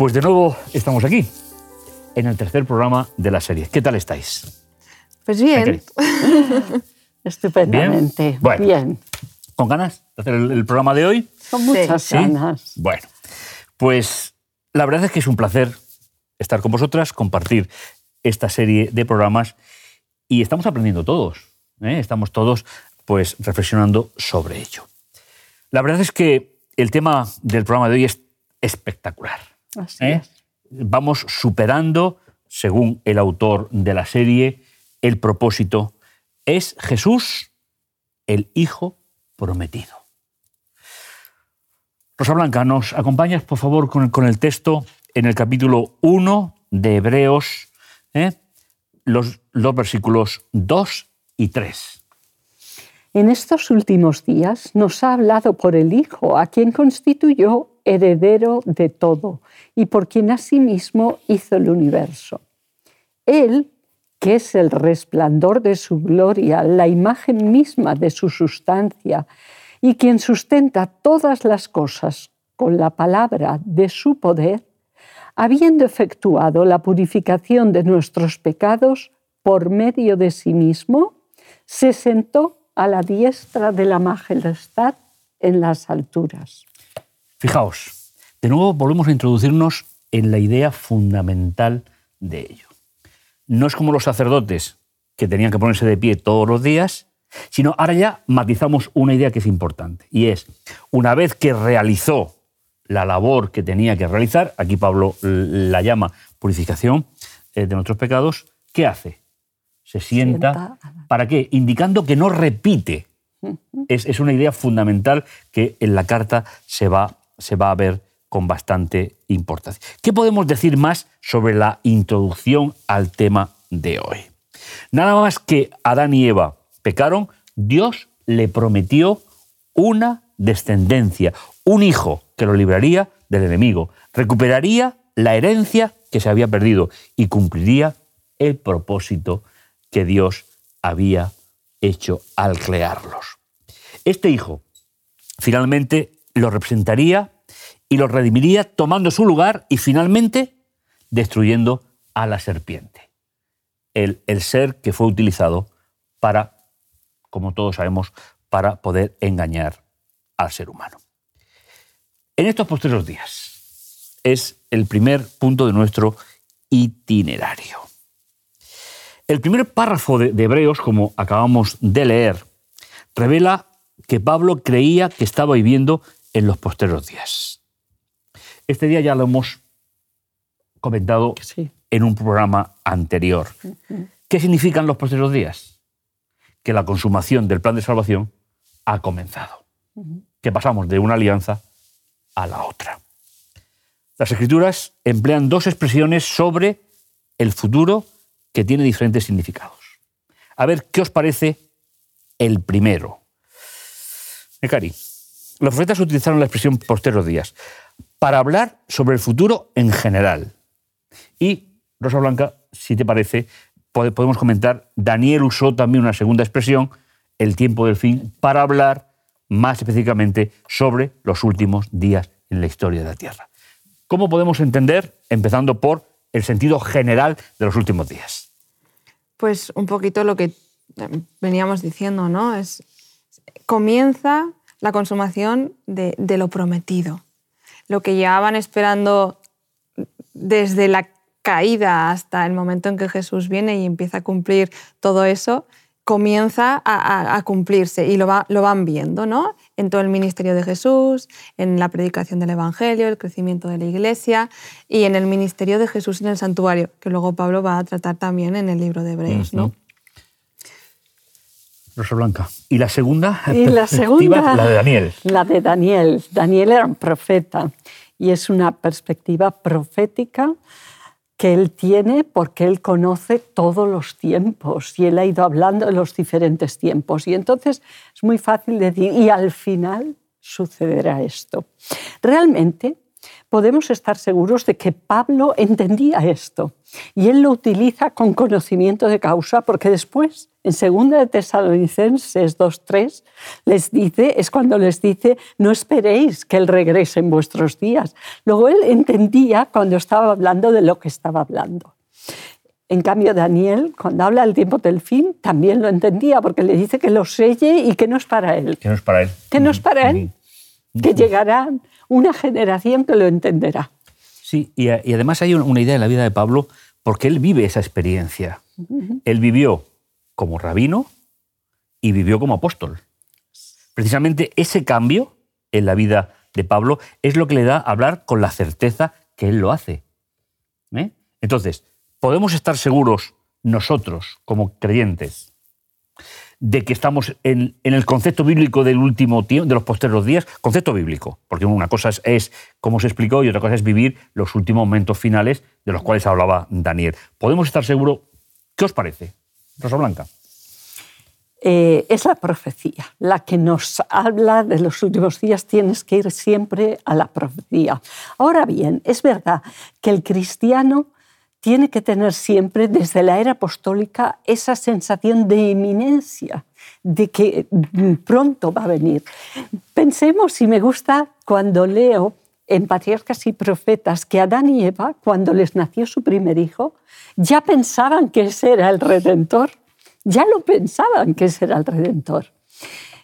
Pues de nuevo estamos aquí, en el tercer programa de la serie. ¿Qué tal estáis? Pues bien. ¿Qué Estupendamente. Bueno. Bien. ¿Con ganas de hacer el, el programa de hoy? Con muchas ¿Sí? ganas. Bueno, pues la verdad es que es un placer estar con vosotras, compartir esta serie de programas y estamos aprendiendo todos. ¿eh? Estamos todos pues reflexionando sobre ello. La verdad es que el tema del programa de hoy es espectacular. Así ¿eh? es. Vamos superando, según el autor de la serie, el propósito. Es Jesús el Hijo prometido. Rosa Blanca, ¿nos acompañas, por favor, con el, con el texto en el capítulo 1 de Hebreos, ¿eh? los, los versículos 2 y 3? En estos últimos días nos ha hablado por el Hijo, a quien constituyó heredero de todo y por quien asimismo hizo el universo. Él, que es el resplandor de su gloria, la imagen misma de su sustancia, y quien sustenta todas las cosas con la palabra de su poder, habiendo efectuado la purificación de nuestros pecados por medio de sí mismo, se sentó a la diestra de la majestad en las alturas. Fijaos, de nuevo volvemos a introducirnos en la idea fundamental de ello. No es como los sacerdotes que tenían que ponerse de pie todos los días, sino ahora ya matizamos una idea que es importante, y es, una vez que realizó la labor que tenía que realizar, aquí Pablo la llama purificación eh, de nuestros pecados, ¿qué hace? Se sienta, Sienta. ¿para qué? Indicando que no repite. Es, es una idea fundamental que en la carta se va, se va a ver con bastante importancia. ¿Qué podemos decir más sobre la introducción al tema de hoy? Nada más que Adán y Eva pecaron, Dios le prometió una descendencia, un hijo que lo libraría del enemigo, recuperaría la herencia que se había perdido y cumpliría el propósito que Dios había hecho al crearlos. Este hijo finalmente lo representaría y lo redimiría tomando su lugar y finalmente destruyendo a la serpiente, el, el ser que fue utilizado para, como todos sabemos, para poder engañar al ser humano. En estos posteriores días es el primer punto de nuestro itinerario. El primer párrafo de, de Hebreos, como acabamos de leer, revela que Pablo creía que estaba viviendo en los posteriores días. Este día ya lo hemos comentado Sí. en un programa anterior. ¿Qué significan los posteriores días? Que la consumación del plan de salvación ha comenzado. Que pasamos de una alianza a la otra. Las escrituras emplean dos expresiones sobre el futuro que tiene diferentes significados. A ver, ¿qué os parece el primero? Mecari, los profetas utilizaron la expresión posteriores días para hablar sobre el futuro en general. Y, Rosa Blanca, si te parece, pode- podemos comentar, Daniel usó también una segunda expresión, el tiempo del fin, para hablar más específicamente sobre los últimos días en la historia de la Tierra. ¿Cómo podemos entender, empezando por el sentido general de los últimos días? Pues un poquito lo que veníamos diciendo, ¿no? Es, comienza la consumación de, de lo prometido. Lo que llevaban esperando desde la caída hasta el momento en que Jesús viene y empieza a cumplir todo eso, comienza a, a- a cumplirse y lo, va- lo van viendo, ¿no? En todo el ministerio de Jesús, en la predicación del Evangelio, el crecimiento de la Iglesia y en el ministerio de Jesús en el santuario, que luego Pablo va a tratar también en el libro de Hebreos, ¿no? Rosa Blanca. ¿Y la segunda? Y la perspectiva? segunda, La de Daniel. La de Daniel. Daniel era un profeta y es una perspectiva profética que él tiene porque él conoce todos los tiempos y él ha ido hablando de los diferentes tiempos. Y entonces es muy fácil decir, y al final sucederá esto. Realmente podemos estar seguros de que Pablo entendía esto. Y él lo utiliza con conocimiento de causa porque después, en 2 de Tesalonicenses 2.3, les dice, es cuando les dice, no esperéis que él regrese en vuestros días. Luego él entendía cuando estaba hablando de lo que estaba hablando. En cambio, Daniel, cuando habla del tiempo del fin, también lo entendía, porque le dice que lo selle y que no es para él. Que no es para él. Que no es para él. Que llegará una generación que lo entenderá. Sí, y, además hay una idea en la vida de Pablo, porque él vive esa experiencia. Él vivió como rabino y vivió como apóstol. Precisamente ese cambio en la vida de Pablo es lo que le da a hablar con la certeza que él lo hace. ¿Eh? Entonces, podemos estar seguros nosotros, como creyentes, de que estamos en, el concepto bíblico del último tiempo, de los posteriores días, concepto bíblico, porque una cosa es, como se explicó y otra cosa es vivir los últimos momentos finales de los cuales hablaba Daniel. ¿Podemos estar seguros? ¿Qué os parece? Rosa Blanca. Eh, es la profecía, la que nos habla de los últimos días, tienes que ir siempre a la profecía. Ahora bien, es verdad que el cristiano tiene que tener siempre desde la era apostólica esa sensación de eminencia, de que pronto va a venir. Pensemos, si me gusta, cuando leo en Patriarcas y Profetas que Adán y Eva, cuando les nació su primer hijo, ya pensaban que ese era el Redentor, ya lo pensaban que ese era el Redentor.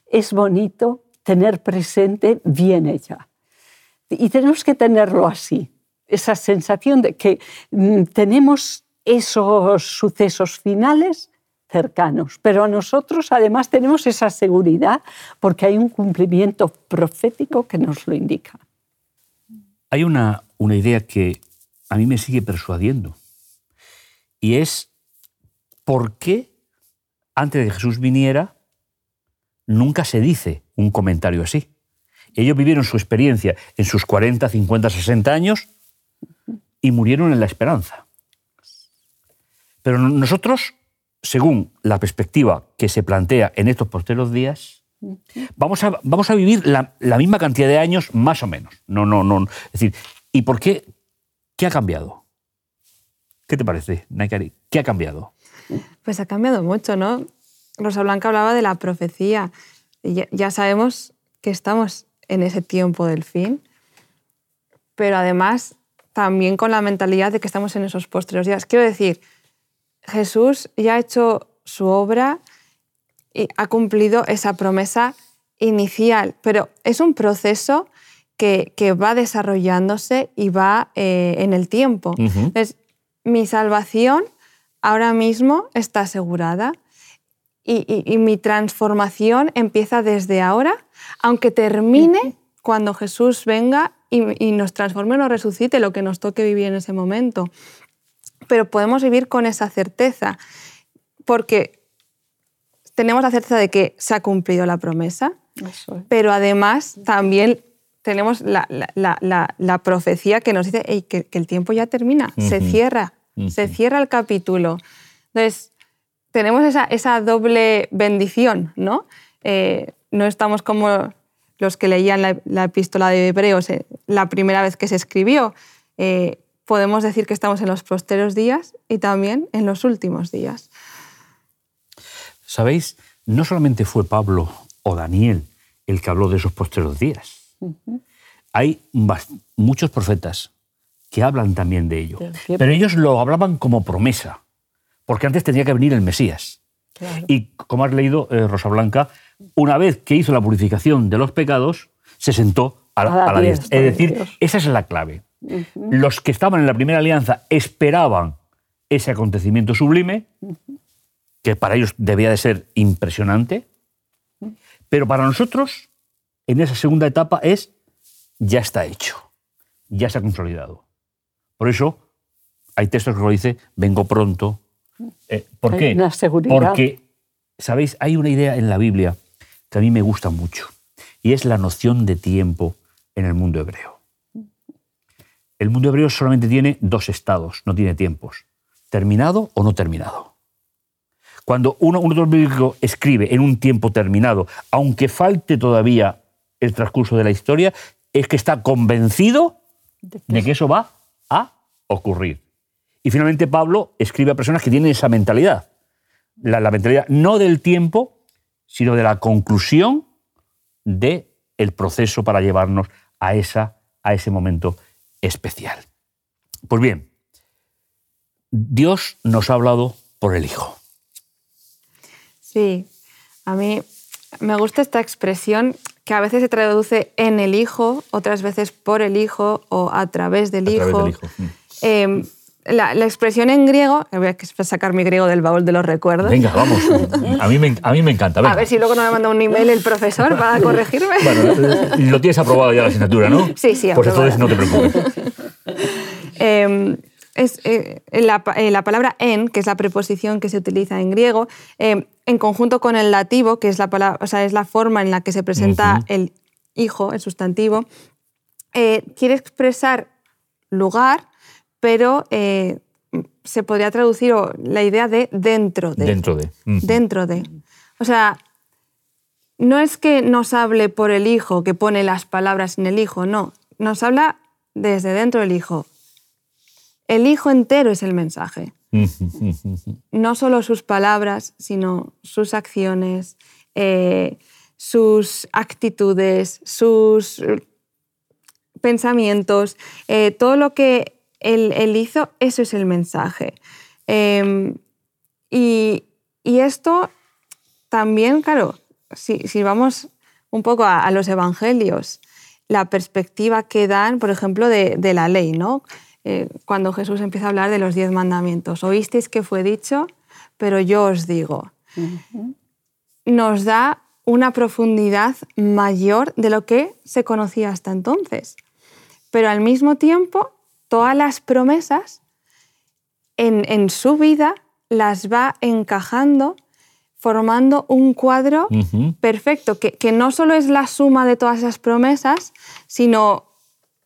Es bonito tener presente, viene ya. Y tenemos que tenerlo así, esa sensación de que mm, tenemos esos sucesos finales cercanos, pero a nosotros además tenemos esa seguridad porque hay un cumplimiento profético que nos lo indica. Hay una, una idea que a mí me sigue persuadiendo y es por qué antes de Jesús viniera nunca se dice un comentario así. Ellos vivieron su experiencia en sus 40, 50, 60 años y murieron en la esperanza. Pero nosotros, según la perspectiva que se plantea en estos posteros días, vamos a, vamos a vivir la, misma cantidad de años más o menos. No, no, no. Es decir, ¿y por qué? ¿Qué ha cambiado? ¿Qué te parece, Naikari? ¿Qué ha cambiado? Pues ha cambiado mucho, ¿no? Rosa Blanca hablaba de la profecía. ya sabemos que estamos en ese tiempo del fin, pero además también con la mentalidad de que estamos en esos posteriores días. Quiero decir, Jesús ya ha hecho su obra y ha cumplido esa promesa inicial, pero es un proceso que, va desarrollándose y va eh, en el tiempo. Entonces, mi salvación ahora mismo está asegurada y, mi transformación empieza desde ahora, aunque termine cuando Jesús venga y, nos transforme o nos resucite lo que nos toque vivir en ese momento. Pero podemos vivir con esa certeza, porque tenemos la certeza de que se ha cumplido la promesa, pero además también tenemos la, profecía que nos dice que, el tiempo ya termina, se cierra, se cierra el capítulo. Entonces, tenemos esa, doble bendición, ¿no? Eh, no estamos como los que leían la, epístola de Hebreos eh, la primera vez que se escribió, eh, podemos decir que estamos en los posteros días y también en los últimos días. Sabéis, no solamente fue Pablo o Daniel el que habló de esos posteros días. Hay muchos profetas que hablan también de ello, pero ellos lo hablaban como promesa, porque antes tenía que venir el Mesías. Y como has leído, eh, Rosa Blanca, una vez que hizo la purificación de los pecados, se sentó a la, diestra. Es decir, esa es la clave. Los que estaban en la primera alianza esperaban ese acontecimiento sublime, que para ellos debía de ser impresionante, pero para nosotros, en esa segunda etapa, es ya está hecho, ya se ha consolidado. Por eso hay textos que lo dicen, vengo pronto. Eh, ¿Por qué? Porque, ¿sabéis? Hay una idea en la Biblia que a mí me gusta mucho, y es la noción de tiempo en el mundo hebreo. El mundo hebreo solamente tiene dos estados, no tiene tiempos, terminado o no terminado. Cuando uno, un autor bíblico escribe en un tiempo terminado, aunque falte todavía el transcurso de la historia, es que está convencido de que eso va a ocurrir. Y finalmente Pablo escribe a personas que tienen esa mentalidad. La, la mentalidad no del tiempo, sino de la conclusión del el proceso para llevarnos a, esa, a ese momento especial. Pues bien, Dios nos ha hablado por el Hijo. Sí, a mí me gusta esta expresión que a veces se traduce en el Hijo, otras veces por el Hijo o a través del A través Hijo. del Hijo. Mm. Eh, la, la expresión en griego, voy a sacar mi griego del baúl de los recuerdos. Venga, vamos. A mí me, a mí me encanta. A ver si luego no me manda un email el profesor para corregirme. Bueno, eh, lo tienes aprobado ya la asignatura, ¿no? Sí, sí, Pues entonces aprobada. no te preocupes. Eh, es, eh, la, eh, la palabra en, que es la preposición que se utiliza en griego, eh, en conjunto con el dativo, que es la, palabra, o sea, es la forma en la que se presenta el hijo, el sustantivo, quiere expresar lugar, pero eh, se podría traducir o, la idea de dentro de. Dentro de. Mm. Dentro de. O sea, no es que nos hable por el hijo, que pone las palabras en el hijo, no. Nos habla desde dentro del hijo. El hijo entero es el mensaje. No solo sus palabras, sino sus acciones, eh, sus actitudes, sus eh, pensamientos, eh, todo lo que él, él hizo, eso es el mensaje. Eh, y, y esto también, claro, si, si vamos un poco a, a los evangelios, la perspectiva que dan, por ejemplo, de, de la ley, ¿no? Eh, cuando Jesús empieza a hablar de los diez mandamientos. Oísteis que fue dicho, pero yo os digo. Nos da una profundidad mayor de lo que se conocía hasta entonces. Pero al mismo tiempo, todas las promesas en, en su vida las va encajando, formando un cuadro perfecto, que, que no solo es la suma de todas esas promesas, sino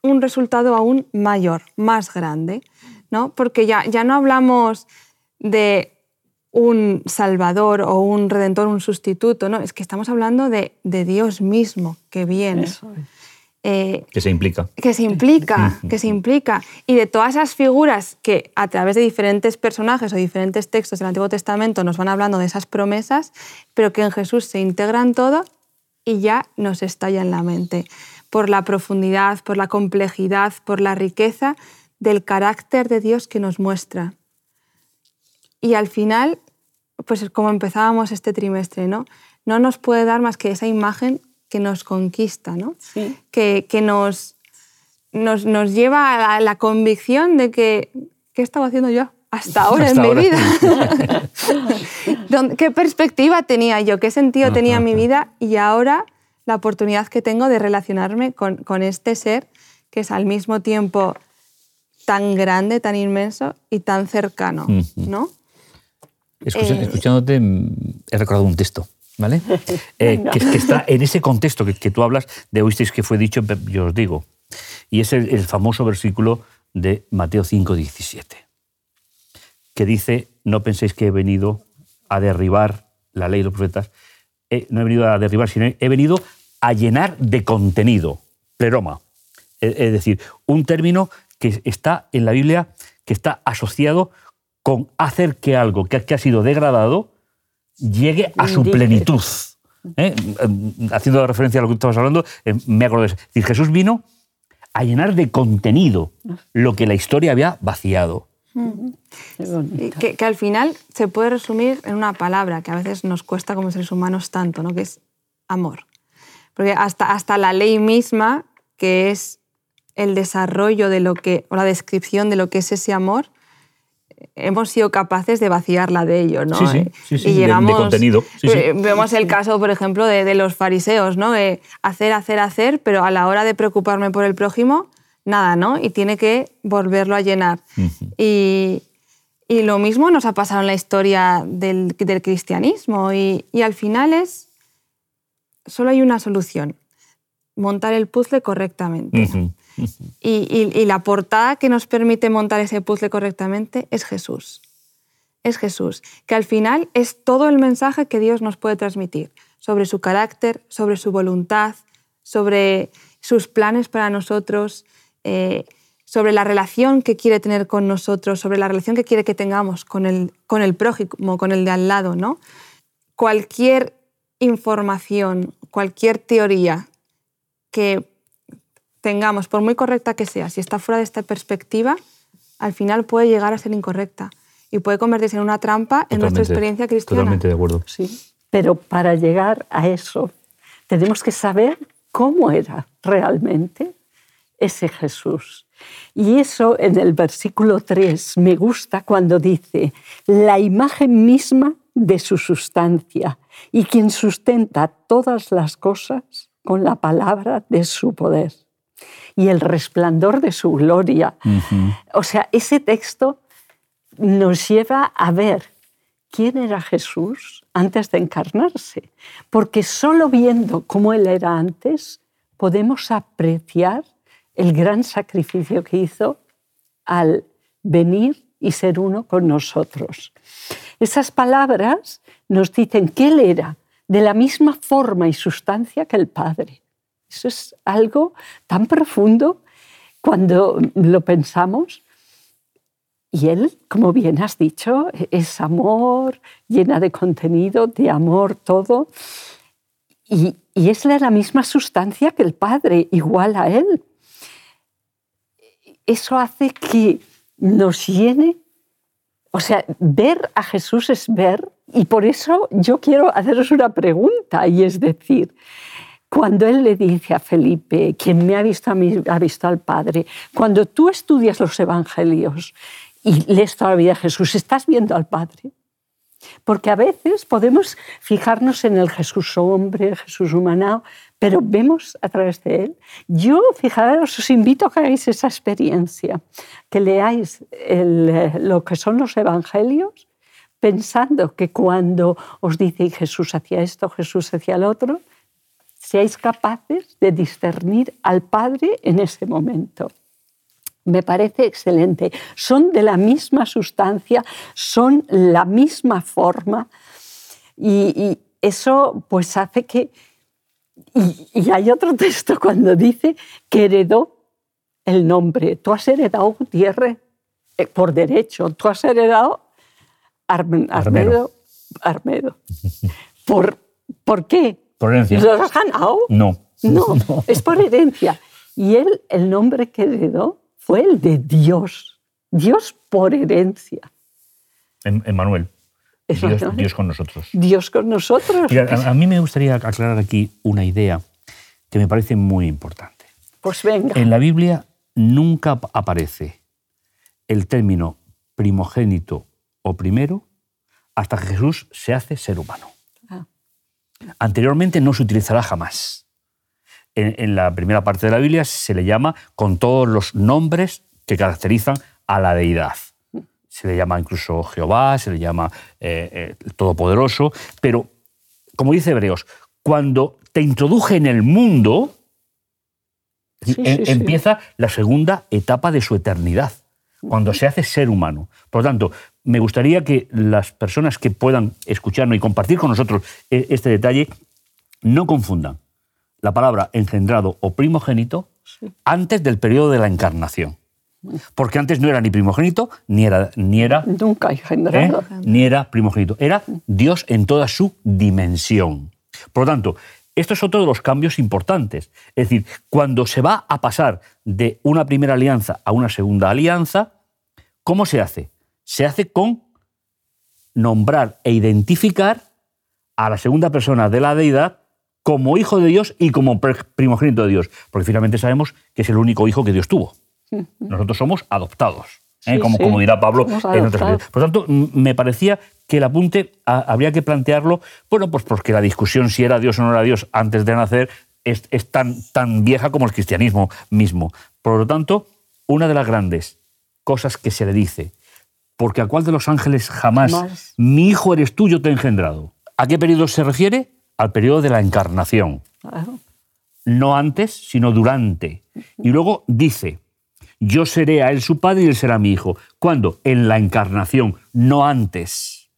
un resultado aún mayor, más grande, ¿no? Porque ya, ya no hablamos de un salvador o un redentor, un sustituto, no, es que estamos hablando de, de Dios mismo que viene. Eso es. Eh, Que se implica. que se implica, que se implica. Y de todas esas figuras que a través de diferentes personajes o diferentes textos del Antiguo Testamento nos van hablando de esas promesas, pero que en Jesús se integran todo y ya nos estalla en la mente. Por la profundidad, por la complejidad, por la riqueza del carácter de Dios que nos muestra. Y al final, pues como empezábamos este trimestre, ¿no? No nos puede dar más que esa imagen que nos conquista, ¿no? Sí. que, que nos, nos, nos lleva a la, la convicción de que, ¿qué estaba haciendo yo hasta ahora Hasta en ahora. mi vida? ¿Dónde- ¿Qué perspectiva tenía yo? ¿Qué sentido tenía mi vida? Y ahora la oportunidad que tengo de relacionarme con, con este ser que es al mismo tiempo tan grande, tan inmenso y tan cercano. ¿no? Escucha- Eh, escuchándote, mm, he recordado un texto, ¿vale? Eh, que, que está en ese contexto que, que tú hablas de oísteis que fue dicho, yo os digo. Y es el, el famoso versículo de Mateo 5, 17, que dice, no penséis que he venido a derribar la ley y los profetas, Eh, no he venido a derribar, sino he venido a llenar de contenido, pleroma. Es es decir, un término que está en la Biblia, que está asociado con hacer que algo que ha sido degradado llegue a su plenitud. ¿Eh? Mm, Haciendo referencia a lo que estabas hablando, eh, me acuerdo de eso. Es decir, Jesús vino a llenar de contenido lo que la historia había vaciado. Bonito. que, que al final se puede resumir en una palabra que a veces nos cuesta como seres humanos tanto, ¿no? que es amor. Porque hasta, hasta la ley misma, que es el desarrollo de lo que, o la descripción de lo que es ese amor, hemos sido capaces de vaciarla de ello, ¿no? Sí, sí, Eh, sí, sí, y de- de llegamos, contenido, sí, sí. eh, Vemos el caso, por ejemplo, de, de los fariseos, ¿no? Eh, hacer, hacer, hacer, pero a la hora de preocuparme por el prójimo, nada, ¿no? Y tiene que volverlo a llenar. Y, y lo mismo nos ha pasado en la historia del, del cristianismo. Y, y al final es, solo hay una solución, montar el puzzle correctamente. Ujú. Y, y- y la portada que nos permite montar ese puzzle correctamente es Jesús. Es Jesús, que al final es todo el mensaje que Dios nos puede transmitir sobre su carácter, sobre su voluntad, sobre sus planes para nosotros, eh, sobre la relación que quiere tener con nosotros, sobre la relación que quiere que tengamos con el, con el prójimo, con el de al lado, ¿no? Cualquier información, cualquier teoría que tengamos, por muy correcta que sea, si está fuera de esta perspectiva, al final puede llegar a ser incorrecta y puede convertirse en una trampa en nuestra experiencia cristiana. Totalmente de acuerdo. Sí, pero para llegar a eso tenemos que saber cómo era realmente ese Jesús. Y eso en el versículo 3 me gusta cuando dice, la imagen misma de su sustancia y quien sustenta todas las cosas con la palabra de su poder y el resplandor de su gloria. O sea, ese texto nos lleva a ver quién era Jesús antes de encarnarse, porque solo viendo cómo Él era antes podemos apreciar el gran sacrificio que hizo al venir y ser uno con nosotros. Esas palabras nos dicen que Él era de la misma forma y sustancia que el Padre. Eso es algo tan profundo cuando lo pensamos. Y Él, como bien has dicho, es amor, llena de contenido, de amor, todo. Y, es la misma sustancia que el Padre, igual a Él. Eso hace que nos llene. O sea, ver a Jesús es ver. Y por eso yo quiero haceros una pregunta, y es decir, cuando él le dice a Felipe, quien me ha visto a mí, ha visto al Padre, cuando tú estudias los evangelios y lees toda la vida a Jesús, estás viendo al Padre. Porque a veces podemos fijarnos en el Jesús hombre, Jesús humano, pero vemos a través de él. Yo, fijaros, os invito a que hagáis esa experiencia, que leáis lo que son los evangelios, pensando que cuando os dice Jesús hacia esto, Jesús hacia el otro, seáis capaces de discernir al Padre en ese momento. Me parece excelente. Son de la misma sustancia, son la misma forma y, eso pues hace que... Y, hay otro texto cuando dice que heredó el nombre. Tú has heredado tierra eh, por derecho, tú has heredado Armedo. Armedo. ¿Por, ¿Por qué? ¿Por herencia? ¿Lo has ganado? No. no. No, es por herencia. Y él, el nombre que heredó fue el de Dios. Dios por herencia. Emmanuel. Dios, Dios, con nosotros. Dios con nosotros. a, mí me gustaría aclarar aquí una idea que me parece muy importante. Pues venga. En la Biblia nunca aparece el término primogénito o primero hasta que Jesús se hace ser humano. Anteriormente no se utilizará jamás. En, la primera parte de la Biblia se le llama con todos los nombres que caracterizan a la deidad. Se le llama incluso Jehová, se le llama eh, eh, Todopoderoso, pero como dice Hebreos, cuando te introduje en el mundo, em, empieza la segunda etapa de su eternidad, cuando se hace ser humano. Por lo tanto, me gustaría que las personas que puedan escucharnos y compartir con nosotros e, este detalle no confundan la palabra engendrado o primogénito antes del periodo de la encarnación. Porque antes no era ni primogénito, ni era... Ni era Nunca engendrado. ¿eh? Ni era primogénito. Era Dios en toda su dimensión. Por lo tanto, esto es otro de los cambios importantes. Es decir, cuando se va a pasar de una primera alianza a una segunda alianza, ¿cómo se hace? se hace con nombrar e identificar a la segunda persona de la deidad como hijo de Dios y como primogénito de Dios, porque finalmente sabemos que es el único hijo que Dios tuvo. Nosotros somos adoptados, ¿eh? como, como, dirá Pablo en otras Por tanto, me parecía que el apunte habría que plantearlo, bueno, pues porque la discusión si era Dios o no era Dios antes de nacer es, es tan, tan vieja como el cristianismo mismo. Por lo tanto, una de las grandes cosas que se le dice porque a cuál de los ángeles jamás, mi hijo eres tú, yo te he engendrado. ¿A qué periodo se refiere? Al periodo de la encarnación. No antes, sino durante. Y luego dice, yo seré a él su padre y él será mi hijo. ¿Cuándo? En la encarnación, no antes.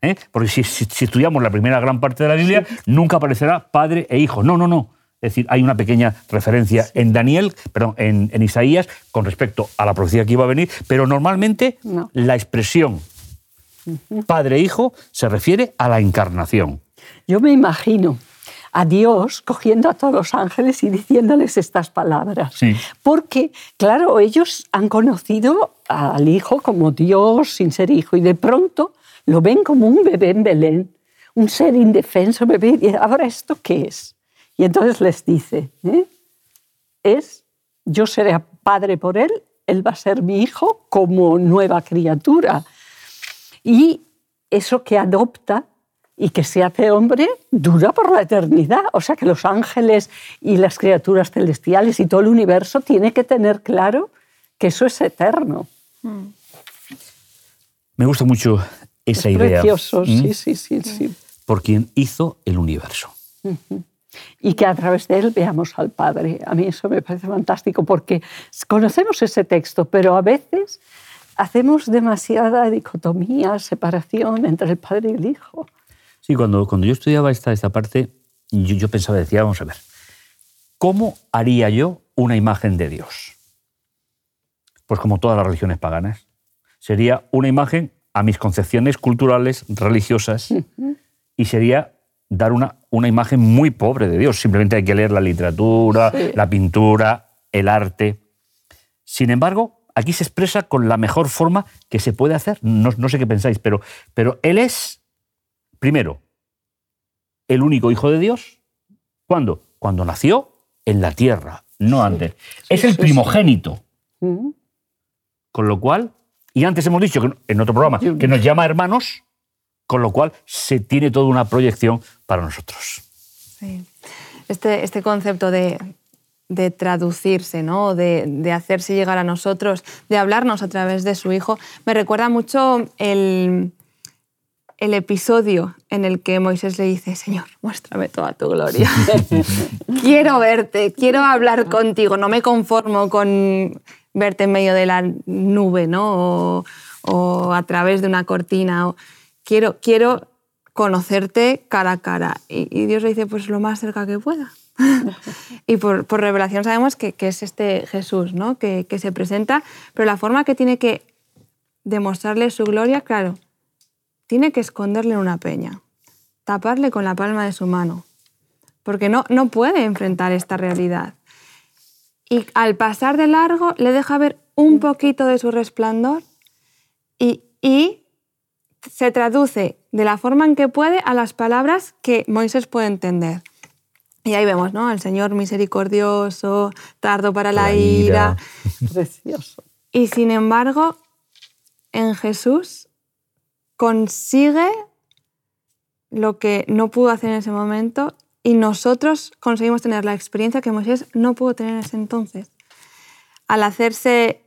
¿Eh? Porque si, estudiamos la primera gran parte de la Biblia, nunca aparecerá padre e hijo. No, no, no. Es decir, hay una pequeña referencia en Daniel, perdón, en, en Isaías con respecto a la profecía que iba a venir, pero normalmente No. la expresión padre-hijo se refiere a la encarnación. Yo me imagino a Dios cogiendo a todos los ángeles y diciéndoles estas palabras. Sí. Porque, claro, ellos han conocido al Hijo como Dios sin ser hijo y de pronto lo ven como un bebé en Belén, un ser indefenso, bebé. Y ahora, ¿esto qué es? Y entonces les dice, ¿eh? es, yo seré padre por él, él va a ser mi hijo como nueva criatura. Y eso que adopta y que se hace hombre dura por la eternidad. O sea que los ángeles y las criaturas celestiales y todo el universo tiene que tener claro que eso es eterno. Me gusta mucho esa es idea. precioso, ¿Mm? sí, sí, sí, sí. Por quien hizo el universo. Y que a través de él veamos al Padre. A mí eso me parece fantástico porque conocemos ese texto, pero a veces hacemos demasiada dicotomía, separación entre el Padre y el Hijo. Sí, cuando, cuando yo estudiaba esta, esta parte, yo, yo pensaba, decía, vamos a ver, ¿cómo haría yo una imagen de Dios? Pues como todas las religiones paganas. Sería una imagen a mis concepciones culturales, religiosas, y sería dar una, una imagen muy pobre de Dios. Simplemente hay que leer la literatura, Sí. la pintura, el arte. Sin embargo, aquí se expresa con la mejor forma que se puede hacer. No, no sé qué pensáis, pero, pero Él es, primero, el único Hijo de Dios. ¿Cuándo? Cuando nació en la tierra, no antes. es el sí, primogénito. Con lo cual, y antes hemos dicho que, en otro programa que nos llama hermanos, con lo cual se tiene toda una proyección para nosotros. Sí. Este, este concepto de, de traducirse, ¿no? de, de hacerse llegar a nosotros, de hablarnos a través de su hijo, me recuerda mucho el, el episodio en el que Moisés le dice, Señor, muéstrame toda tu gloria. quiero verte, quiero hablar contigo, no me conformo con verte en medio de la nube ¿no? o, o a través de una cortina. o- quiero, quiero conocerte cara a cara. Y, y Dios le dice, pues lo más cerca que pueda. y por, por revelación sabemos que, que es este Jesús, ¿no? que, que se presenta, pero la forma que tiene que demostrarle su gloria, claro, tiene que esconderle en una peña, taparle con la palma de su mano, porque no, no puede enfrentar esta realidad. Y al pasar de largo le deja ver un poquito de su resplandor y, y se traduce de la forma en que puede a las palabras que Moisés puede entender. Y ahí vemos, ¿no? Al Señor misericordioso, tardo para la, La ira. ira. Precioso. Y sin embargo, en Jesús consigue lo que no pudo hacer en ese momento y nosotros conseguimos tener la experiencia que Moisés no pudo tener en ese entonces. Al hacerse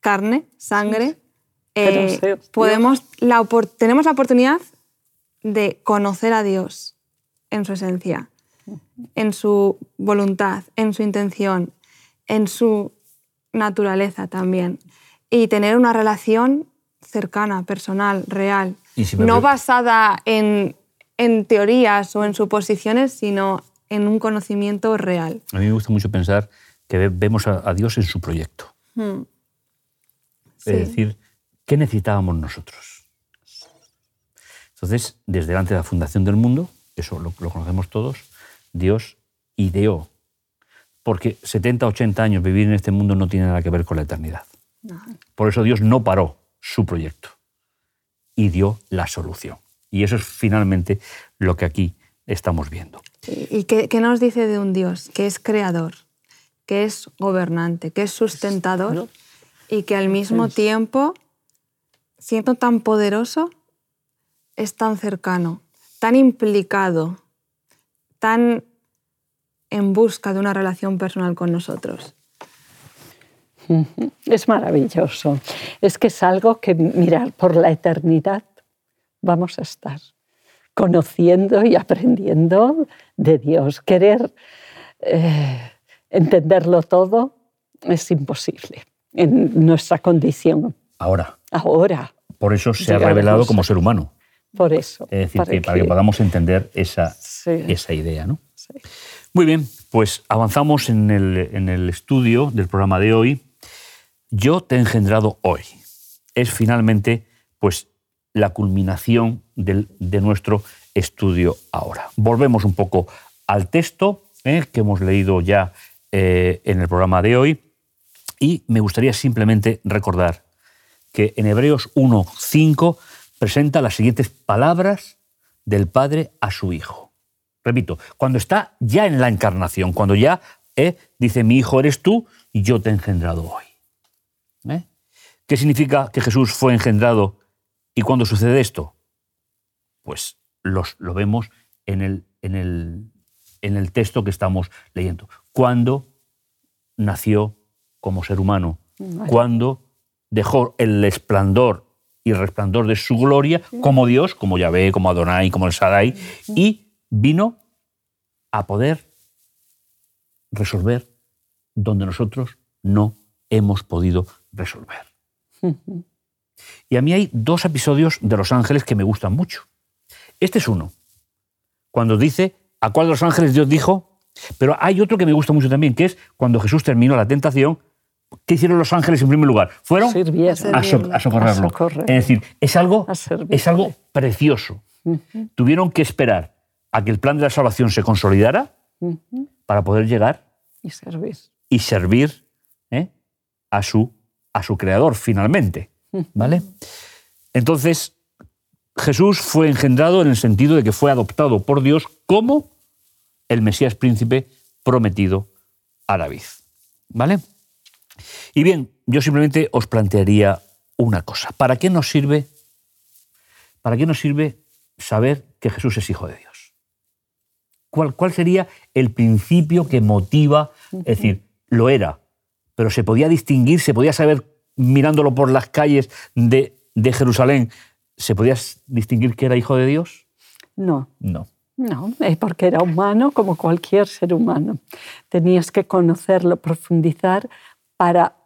carne, sangre, eh, podemos, la, tenemos la oportunidad de conocer a Dios en su esencia, en su voluntad, en su intención, en su naturaleza también. Y tener una relación cercana, personal, real. Si no basada en, en teorías o en suposiciones, sino en un conocimiento real. A mí me gusta mucho pensar que ve- vemos a, Dios en su proyecto. Hmm. Sí. Es decir, ¿qué necesitábamos nosotros? Entonces, desde delante de la fundación del mundo, eso lo, lo conocemos todos, Dios ideó. Porque 70, 80 años vivir en este mundo no tiene nada que ver con la eternidad. Por eso Dios no paró su proyecto y dio la solución. Y eso es finalmente lo que aquí estamos viendo. ¿Y qué, qué nos dice de un Dios que es creador, que es gobernante, que es sustentador y que al mismo tiempo, siendo tan poderoso, es tan cercano, tan implicado, tan en busca de una relación personal con nosotros? Es maravilloso. Es que es algo que, mirar, por la eternidad vamos a estar conociendo y aprendiendo de Dios. Querer eh, entenderlo todo es imposible en nuestra condición Ahora, ahora. por eso se ha revelado como ser humano. Por eso. Es decir, que para que podamos entender esa, Sí. esa idea. ¿no? Sí. Muy bien, pues avanzamos en el, en el estudio del programa de hoy. Yo te he engendrado hoy. Es finalmente pues, la culminación de nuestro estudio ahora. Volvemos un poco al texto eh, que hemos leído ya eh, en el programa de hoy y me gustaría simplemente recordar que en Hebreos 1.5 presenta las siguientes palabras del Padre a su Hijo. Repito, cuando está ya en la encarnación, cuando ya eh, dice, mi Hijo eres tú yo te he engendrado hoy. ¿Qué significa que Jesús fue engendrado y cuándo sucede esto? Pues los, lo vemos en el, en, el, en el texto que estamos leyendo. Cuando nació como ser humano, cuando dejó el esplendor y el resplandor de su gloria como Dios, como Yahvé, como Adonai, como el Sadai, y vino a poder resolver donde nosotros no hemos podido resolver. Y a mí hay dos episodios de Los Ángeles que me gustan mucho. Este es uno, cuando dice a cuál de los ángeles Dios dijo, pero hay otro que me gusta mucho también, que es cuando Jesús terminó la tentación, ¿qué hicieron los ángeles en primer lugar? Fueron Sirvieron. a, so- a socorrerlo. A. Es decir, es algo, es algo precioso. Tuvieron que esperar a que el plan de la salvación se consolidara para poder llegar Y servir. y servir ¿eh? a, su, a su creador finalmente. ¿Vale? Entonces, Jesús fue engendrado en el sentido de que fue adoptado por Dios como el Mesías príncipe prometido a David. ¿Vale? Y bien, yo simplemente os plantearía una cosa. ¿Para qué nos sirve? ¿Para qué nos sirve saber que Jesús es hijo de Dios? ¿Cuál, cuál sería el principio que motiva? Es decir, lo era, pero se podía distinguir, se podía saber mirándolo por las calles de, de Jerusalén, ¿se podía distinguir que era hijo de Dios? No, No. no, es porque era humano como cualquier ser humano. Tenías que conocerlo, profundizar para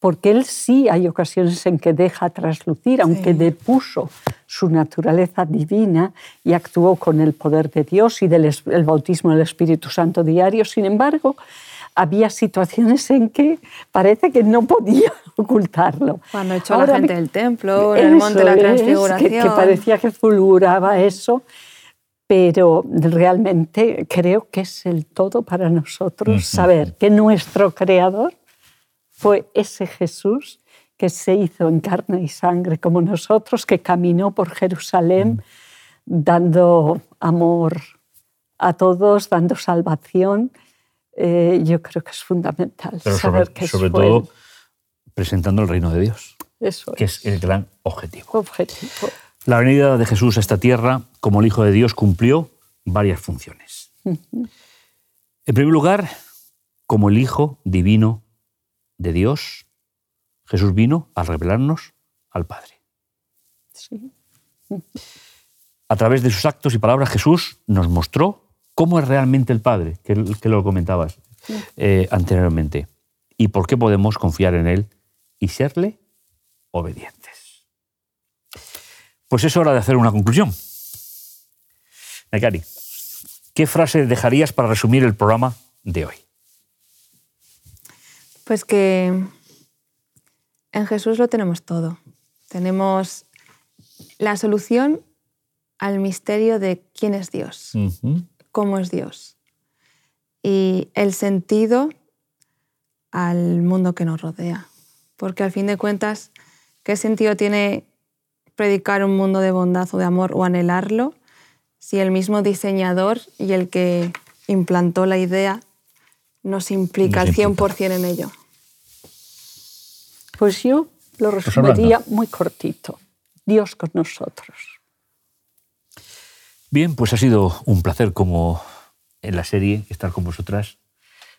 porque él sí hay ocasiones en que deja traslucir, aunque depuso su naturaleza divina y actuó con el poder de Dios y del el bautismo del Espíritu Santo diario. Sin embargo, había situaciones en que parece que no podía ocultarlo. Cuando echó a la Ahora gente del templo, en el monte de la es, transfiguración. Que, que parecía que fulguraba eso, pero realmente creo que es el todo para nosotros saber que nuestro creador fue ese Jesús que se hizo en carne y sangre como nosotros, que caminó por Jerusalén dando amor a todos, dando salvación. Eh, yo creo que es fundamental Pero saber sobre, que sobre todo presentando el reino de Dios, eso que es el gran objetivo. objetivo. La venida de Jesús a esta tierra, como el Hijo de Dios, cumplió varias funciones. En primer lugar, como el Hijo divino de Dios, Jesús vino a revelarnos al Padre. Sí. A través de sus actos y palabras, Jesús nos mostró cómo es realmente el Padre, que, que lo comentabas eh, anteriormente, y por qué podemos confiar en Él y serle obedientes. Pues es hora de hacer una conclusión. Nekari, ¿qué frase dejarías para resumir el programa de hoy? Pues que en Jesús lo tenemos todo. Tenemos la solución al misterio de quién es Dios, cómo es Dios y el sentido al mundo que nos rodea. Porque al fin de cuentas, ¿qué sentido tiene predicar un mundo de bondad o de amor o anhelarlo si el mismo diseñador y el que implantó la idea nos implica al implica. 100% en ello? Pues yo lo hablando. resumiría muy cortito. Dios con nosotros. Bien, pues ha sido un placer como en la serie estar con vosotras.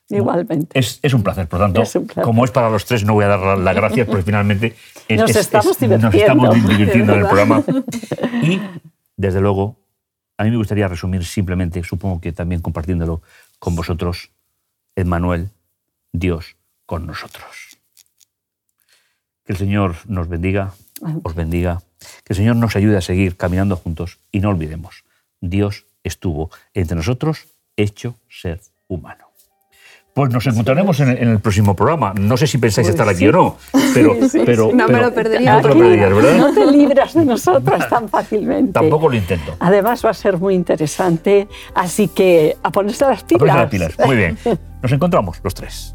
Igualmente. Es, es un placer, por tanto, Es un placer. como es para los tres, no voy a dar las gracias porque finalmente es- Nos es- estamos es- nos divirtiendo, estamos divirtiendo en el programa. Y, desde luego, a mí me gustaría resumir simplemente, supongo que también compartiéndolo con vosotros, Emmanuel, Dios con nosotros. Que el Señor nos bendiga, os bendiga, que el Señor nos ayude a seguir caminando juntos y no olvidemos, Dios estuvo entre nosotros hecho ser humano. Pues nos encontraremos en el, en el próximo programa. No sé si pensáis Pues estar aquí o no, pero, Sí, sí, pero- sí. No me lo perdería. No te lo Aquí perderías, ¿verdad? No te libras de nosotros tan fácilmente. Tampoco lo intento. Además va a ser muy interesante, así que a ponerse las pilas. Aprecia las pilas. Muy bien. Nos encontramos los tres.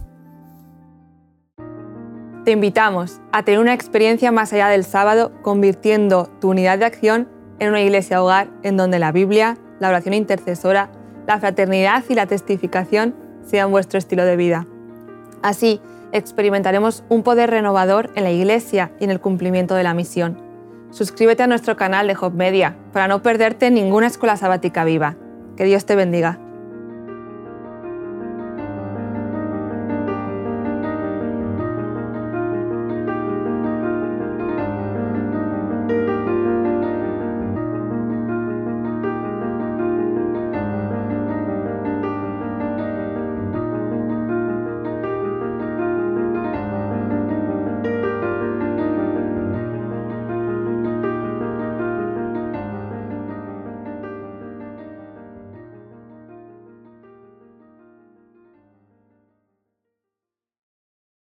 Te invitamos a tener una experiencia más allá del sábado, convirtiendo tu unidad de acción en una iglesia hogar en donde la Biblia, la oración intercesora, la fraternidad y la testificación sean vuestro estilo de vida. Así, experimentaremos un poder renovador en la iglesia y en el cumplimiento de la misión. Suscríbete a nuestro canal de Hop Media para no perderte ninguna escuela sabática viva. Que Dios te bendiga.